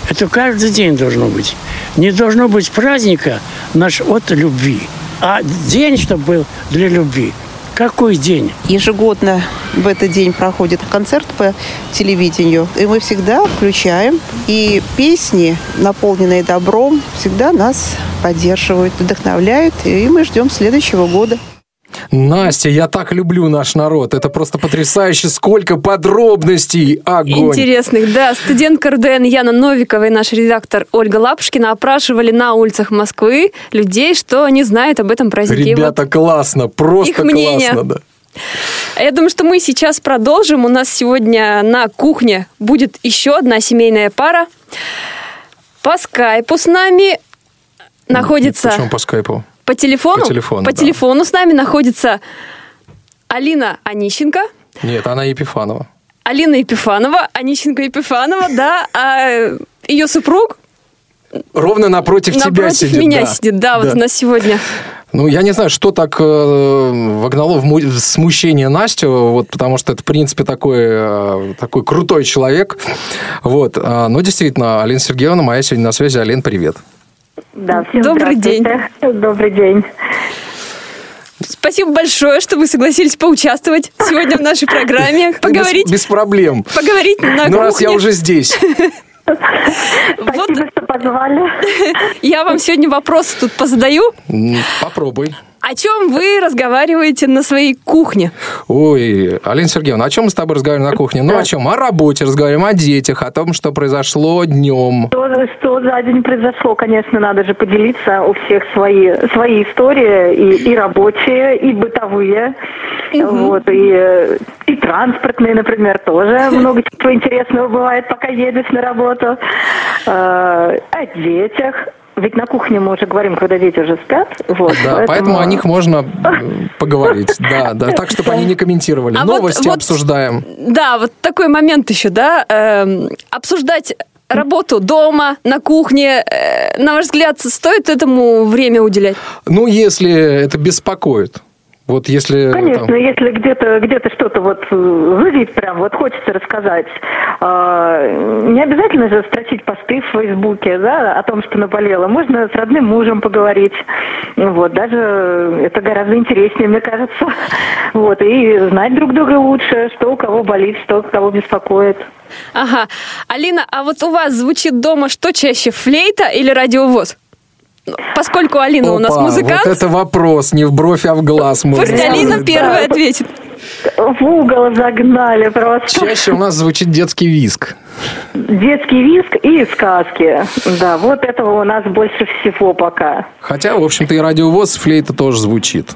это каждый день должно быть. Не должно быть праздника наш от любви, а день, чтобы был для любви. Какой день? Ежегодно в этот день проходит концерт по телевидению. И мы всегда включаем. И песни, наполненные добром, всегда нас поддерживают, вдохновляют. И мы ждем следующего года. Настя, я так люблю наш народ. Это просто потрясающе. Сколько подробностей. Огонь. Интересных, да. Студентка РДН Яна Новикова и наш редактор Ольга Лапушкина опрашивали на улицах Москвы людей, что они знают об этом празднике. Ребята, вот классно. Просто их мнение. классно, да. Я думаю, что мы сейчас продолжим. У нас сегодня на кухне будет еще одна семейная пара. По скайпу с нами находится Почему по скайпу? По телефону. По телефону, По да. телефону с нами находится Алина Онищенко. Нет, она Епифанова. Алина Епифанова, Онищенко Епифанова, да, а ее супруг Ровно напротив, тебя напротив сидит. меня да. сидит, да, вот Да. у нас сегодня. Ну, я не знаю, что так э, вогнало в, в смущение Настю, вот, потому что это, в принципе, такой, э, такой крутой человек. Вот. А, но действительно, Алина Сергеевна моя сегодня на связи. Алин, привет. Да, всем Добрый здравствуйте. Добрый день. Спасибо большое, что вы согласились поучаствовать сегодня в нашей программе, поговорить, Без, без проблем. поговорить на ну, раз я уже здесь. Спасибо, что позвали. Я вам сегодня вопрос тут позадаю. Попробуй. О чем вы разговариваете на своей кухне? Ой, Алина Сергеевна, о чем мы с тобой разговариваем на кухне? Ну, о чем? О работе разговариваем, о детях, о том, что произошло днем. Что, что за день произошло, конечно, надо же поделиться. У всех свои, свои истории, и, и рабочие, и бытовые, вот, и, и транспортные, например, тоже много чего интересного бывает, пока едешь на работу. Э, О детях. Ведь на кухне мы уже говорим, когда дети уже спят. Вот, Да, поэтому о них можно э, поговорить. Да, да, так, чтобы они не комментировали. А Новости вот- обсуждаем. Да, вот такой момент еще, да, эм, обсуждать работу дома, на кухне, э, на ваш взгляд, стоит этому время уделять? Ну, если это беспокоит. Вот если... Конечно, там- если где-то где-то что-то вот э, зудит прям, вот хочется рассказать. А, Не обязательно же строчить посты в Фейсбуке, да, о том, что наболело. Можно с родным мужем поговорить. Вот, даже это гораздо интереснее, мне кажется. Вот, и знать друг друга лучше, что у кого болит, что у кого беспокоит. Ага. Алина, а вот у вас звучит дома что чаще, флейта или радиовоз? Поскольку Алина у нас Опа, музыкант, Вот это вопрос, не в бровь, а в глаз. пусть Алина сказать. первая ответит. В угол загнали просто. Чаще у нас звучит детский виск. Детский виск и сказки. Да, вот этого у нас больше всего пока. Хотя, в общем-то, и радиовоз, флейта тоже звучит.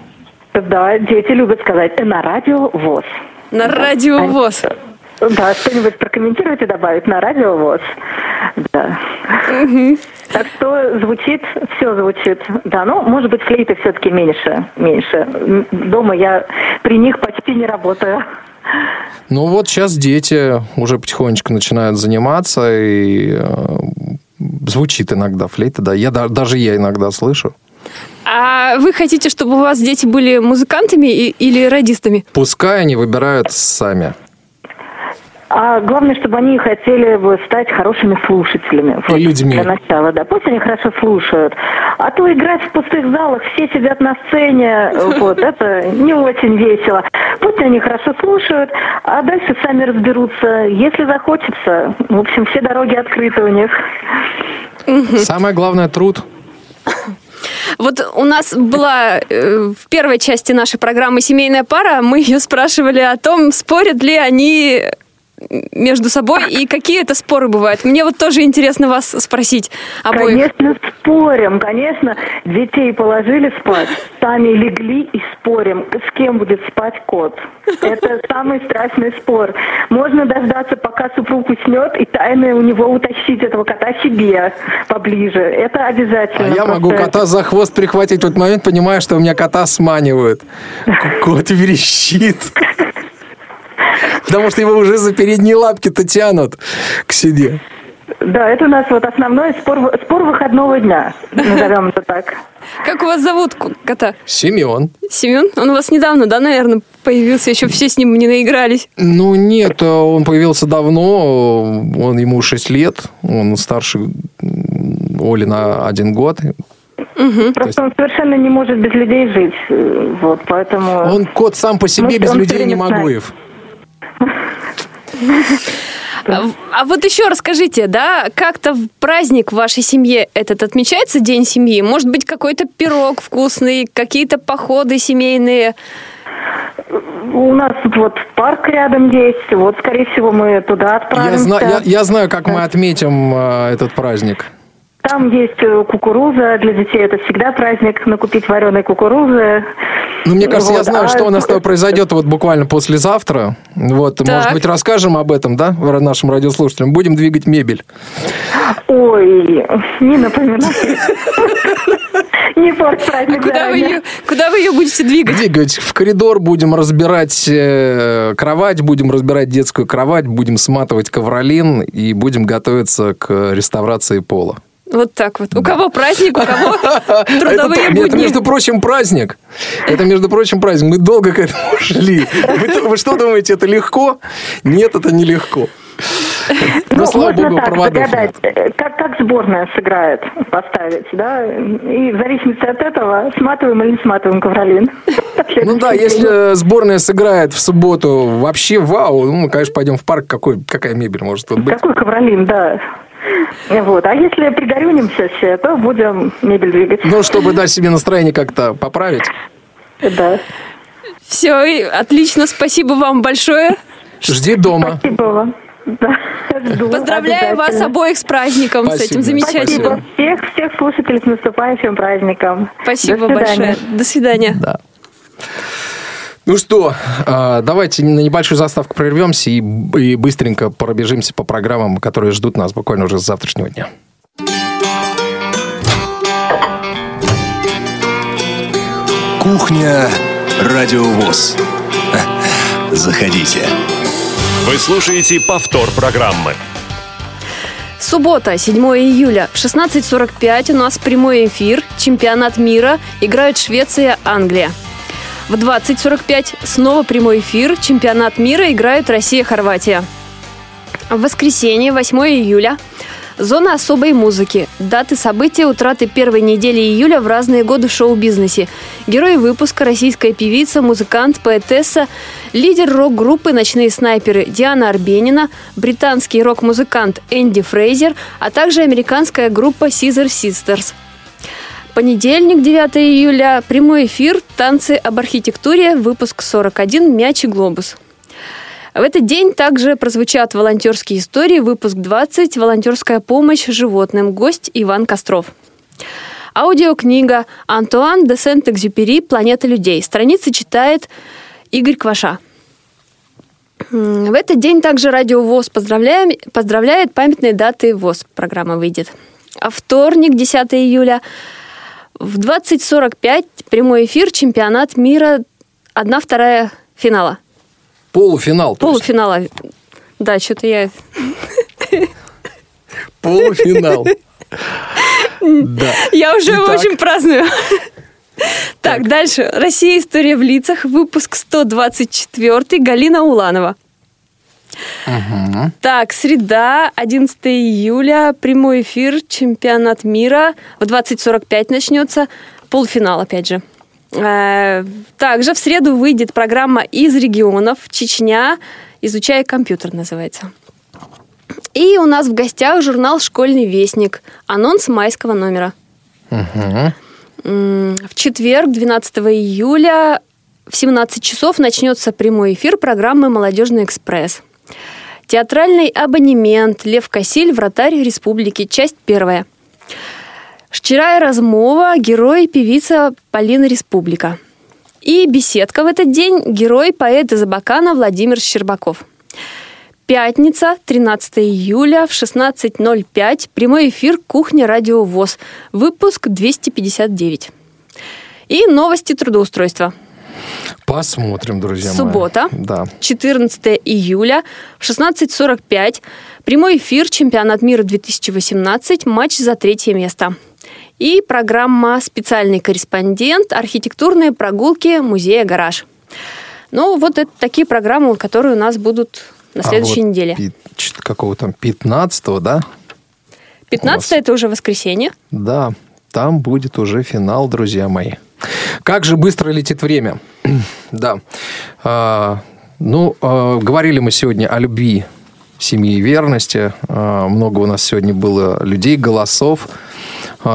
Да, дети любят сказать «э, на радио ВОЗ. На радиовоз. Да, что-нибудь прокомментировать и добавить на радио ВОЗ. Да. Так что звучит, все звучит. Да, ну, может быть, флейты все-таки меньше, меньше. Дома я при них почти не работаю. Ну вот сейчас дети уже потихонечку начинают заниматься, и э, звучит иногда флейта, да. Я, да- даже я иногда слышу. А вы хотите, чтобы у вас дети были музыкантами и- или радистами? Пускай они выбирают сами. А главное, чтобы они хотели бы стать хорошими слушателями. Вот, людьми. Для начала, да. Пусть они хорошо слушают. А то играть в пустых залах, все сидят на сцене, вот, это не очень весело. Пусть они хорошо слушают, а дальше сами разберутся. Если захочется, в общем, все дороги открыты у них. Самое главное труд. Вот у нас была э, в первой части нашей программы «Семейная пара», мы ее спрашивали о том, спорят ли они между собой и какие это споры бывают. Мне вот тоже интересно вас спросить обоих. Конечно, спорим, конечно. Детей положили спать, сами легли и спорим, с кем будет спать кот. Это самый страшный спор. Можно дождаться, пока супруг уснет, и тайно у него утащить этого кота себе поближе. Это А обязательно. я могу кота за хвост прихватить в этот момент, понимая, что у меня кота сманивают. Кот верещит. Потому что его уже за передние лапки-то тянут к себе. Да, это у нас вот основной спор, спор выходного дня, назовем это так. Как у вас зовут кота? Семен. Семен? Он у вас недавно, да, наверное, появился? Еще все с ним не наигрались. Ну, нет, он появился давно, он ему 6 лет, он старше Оли на один год. Просто он совершенно не может без людей жить. э, Вот, поэтому... Он кот сам по себе, Мы- без людей не могуев. А, вот еще расскажите, да, как-то в праздник в вашей семье этот отмечается День семьи? Может быть, какой-то пирог вкусный, какие-то походы семейные? У нас тут вот парк рядом есть, вот, скорее всего, мы туда Я, отправимся. зна- я- я знаю, как мы отметим э, этот праздник. Там есть э, кукуруза, для детей это всегда праздник, накупить вареной кукурузы. Ну, мне кажется, я Вот, знаю, а что у нас с тобой произойдет вот буквально послезавтра. Вот, Так. может быть, расскажем об этом, да, нашим радиослушателям. Будем двигать мебель. Ой, не напоминай. Не порть праздник Куда вы, заранее. ее, куда вы ее будете двигать? Двигать в коридор, будем разбирать э, кровать, будем разбирать детскую кровать, будем сматывать ковролин и будем готовиться к реставрации пола. Вот так вот. У кого праздник, у кого Это, трудовые это, будни. между прочим, праздник. Это, между прочим, праздник. Мы долго к этому шли. Вы, вы что думаете, это легко? Нет, это нелегко. Но, Ну, слава можно богу, так загадать, э, как, как сборная сыграет, поставить, да, и в зависимости от этого сматываем или не сматываем ковролин. Ну да, если сборная сыграет в субботу вообще вау, ну, мы, конечно, пойдем в парк. Какой, какая мебель может тут быть? Какой ковролин, да. Вот. А если пригорюнимся все, то будем мебель двигать. Ну, чтобы дать себе настроение как-то поправить. Да. Все, отлично, спасибо вам большое. Жди дома. Спасибо вам. Да, жду. Поздравляю вас обоих с праздником, с этим замечательным. Спасибо. Всех, всех слушателей с наступающим праздником. Спасибо До большое. До свидания. Да. Ну что, а, давайте на небольшую заставку прервемся и, и быстренько пробежимся по программам, которые ждут нас буквально уже с завтрашнего дня. Кухня Радиовоз. Заходите. Вы слушаете повтор программы. Суббота, 7 июля. В 16.45 у нас прямой эфир. Чемпионат мира. Играют Швеция, Англия. В 20.45 снова прямой эфир. Чемпионат мира. Играют Россия, Хорватия. В воскресенье, 8 июля. Зона особой музыки. Даты события утраты первой недели июля в разные годы в шоу-бизнесе. Герой выпуска – российская певица, музыкант, поэтесса, лидер рок-группы «Ночные снайперы» Диана Арбенина, британский рок-музыкант Энди Фрейзер, а также американская группа Caesar Sisters. Понедельник, 9 июля, прямой эфир «Танцы об архитектуре», выпуск 41 «Мяч и глобус». В этот день также прозвучат волонтерские истории, выпуск 20 «Волонтерская помощь животным», гость Иван Костров. Аудиокнига «Антуан де Сент-Экзюпери. Планета людей». Страницы читает Игорь Кваша. В этот день также Радио ВОЗ поздравляем, поздравляет памятные даты ВОЗ. Программа выйдет. А вторник, 10 июля, в 20.45 прямой эфир чемпионат мира 1-2 финала. Полуфинал. то есть. Полуфинала. Да, что-то я... Полуфинал. Да. Я уже Итак. очень праздную. Так, дальше. Россия. История в лицах. Выпуск 124. Галина Уланова. Так, среда, 11 июля, прямой эфир, чемпионат мира. В 20.45 начнется. Полуфинал, опять же. Э, Также в среду выйдет программа из регионов Чечня. Изучая компьютер называется. И у нас в гостях журнал «Школьный вестник». Анонс майского номера. М, В четверг, 12 июля, в 17 часов начнется прямой эфир программы «Молодежный экспресс». Театральный абонемент Лев Косиль, вратарь республики, часть первая. Вчера размова, герой, певица Полина Республика. И беседка в этот день герой, поэт из Абакана Владимир Щербаков. Пятница, 13 июля в 16.05. Прямой эфир «Кухня. Радио ВОЗ». Выпуск 259. И новости трудоустройства. Посмотрим, друзья мои. Суббота. Да. 14 июля в 16.45. Прямой эфир «Чемпионат мира 2018. Матч за третье место». И программа «Специальный корреспондент. Архитектурные прогулки музея «Гараж». Ну, вот это такие программы, которые у нас будут на А следующей вот неделе. пи- Какого там 15 да? 15 это уже воскресенье. Да, там будет уже финал, друзья мои. Как же быстро летит время. да. А, ну, а, говорили мы сегодня о любви, семье и верности. А, много у нас сегодня было людей, голосов.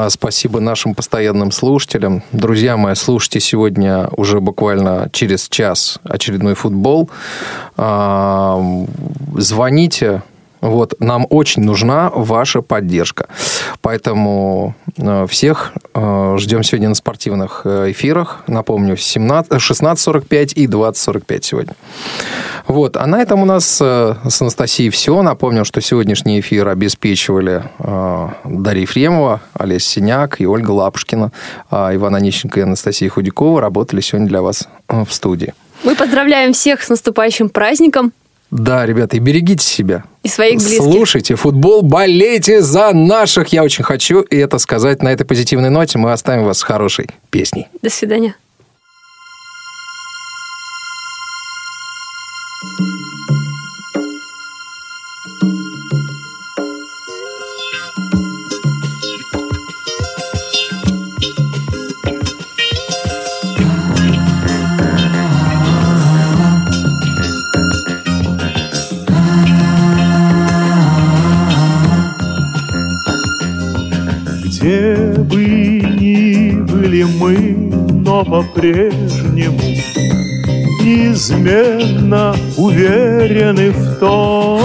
Спасибо нашим постоянным слушателям. Друзья мои, слушайте сегодня уже буквально через час очередной футбол. Звоните, Вот, нам очень нужна ваша поддержка. Поэтому э, всех э, ждем сегодня на спортивных э, эфирах. Напомню, 17, 16.45 и 20.45 сегодня. Вот, а на этом у нас с Анастасией все. Напомню, что сегодняшний эфир обеспечивали Дарья Ефремова, Олеся Синяк и Ольга Лапушкина. А Иван Онищенко и Анастасия Худякова работали сегодня для вас в студии. Мы поздравляем всех с наступающим праздником. Да, ребята, и берегите себя. И своих близких. Слушайте футбол, болейте за наших. Я очень хочу и это сказать на этой позитивной ноте. Мы оставим вас с хорошей песней. До свидания. Где по-прежнему Неизменно уверены в том,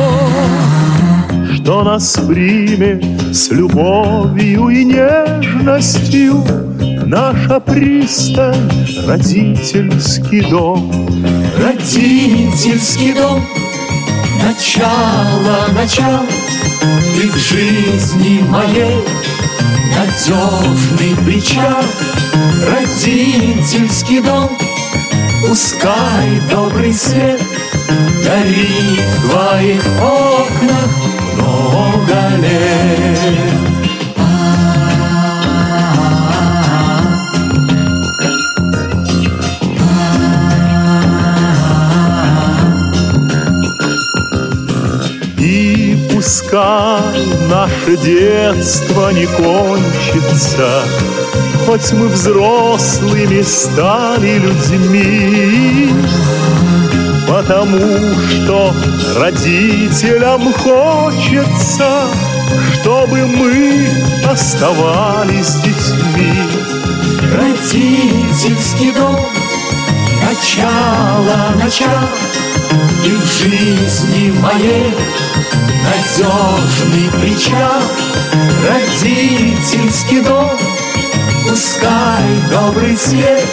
Что нас примет с любовью и нежностью Наша пристань, родительский дом. Родительский дом, начало, начало, Ты в жизни моей надежный причал, родительский дом. Пускай добрый свет горит в твоих окнах много лет. Пускай наше детство не кончится, Хоть мы взрослыми стали людьми, Потому что родителям хочется, Чтобы мы оставались детьми. Родительский дом, начало, начало, И в жизни моей надежный причал, родительский дом. Пускай добрый свет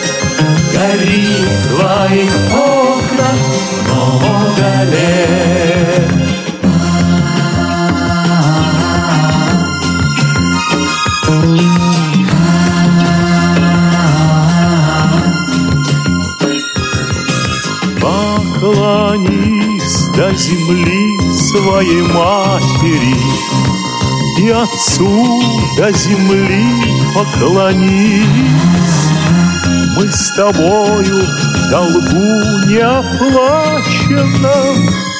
горит в твоих окнах много лет. Земли своей матери И отцу до земли поклонись. Мы с тобою в долгу неоплаченном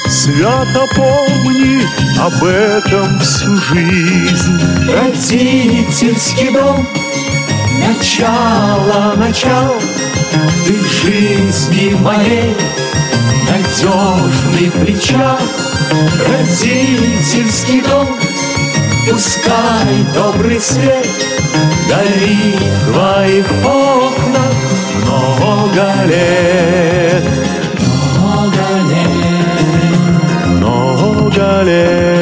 Свято помни об этом всю жизнь. Родительский дом, начало, начало Ты в жизни моей надежный причал Родительский дом, пускай добрый свет Горит в твоих окнах много лет. Много лет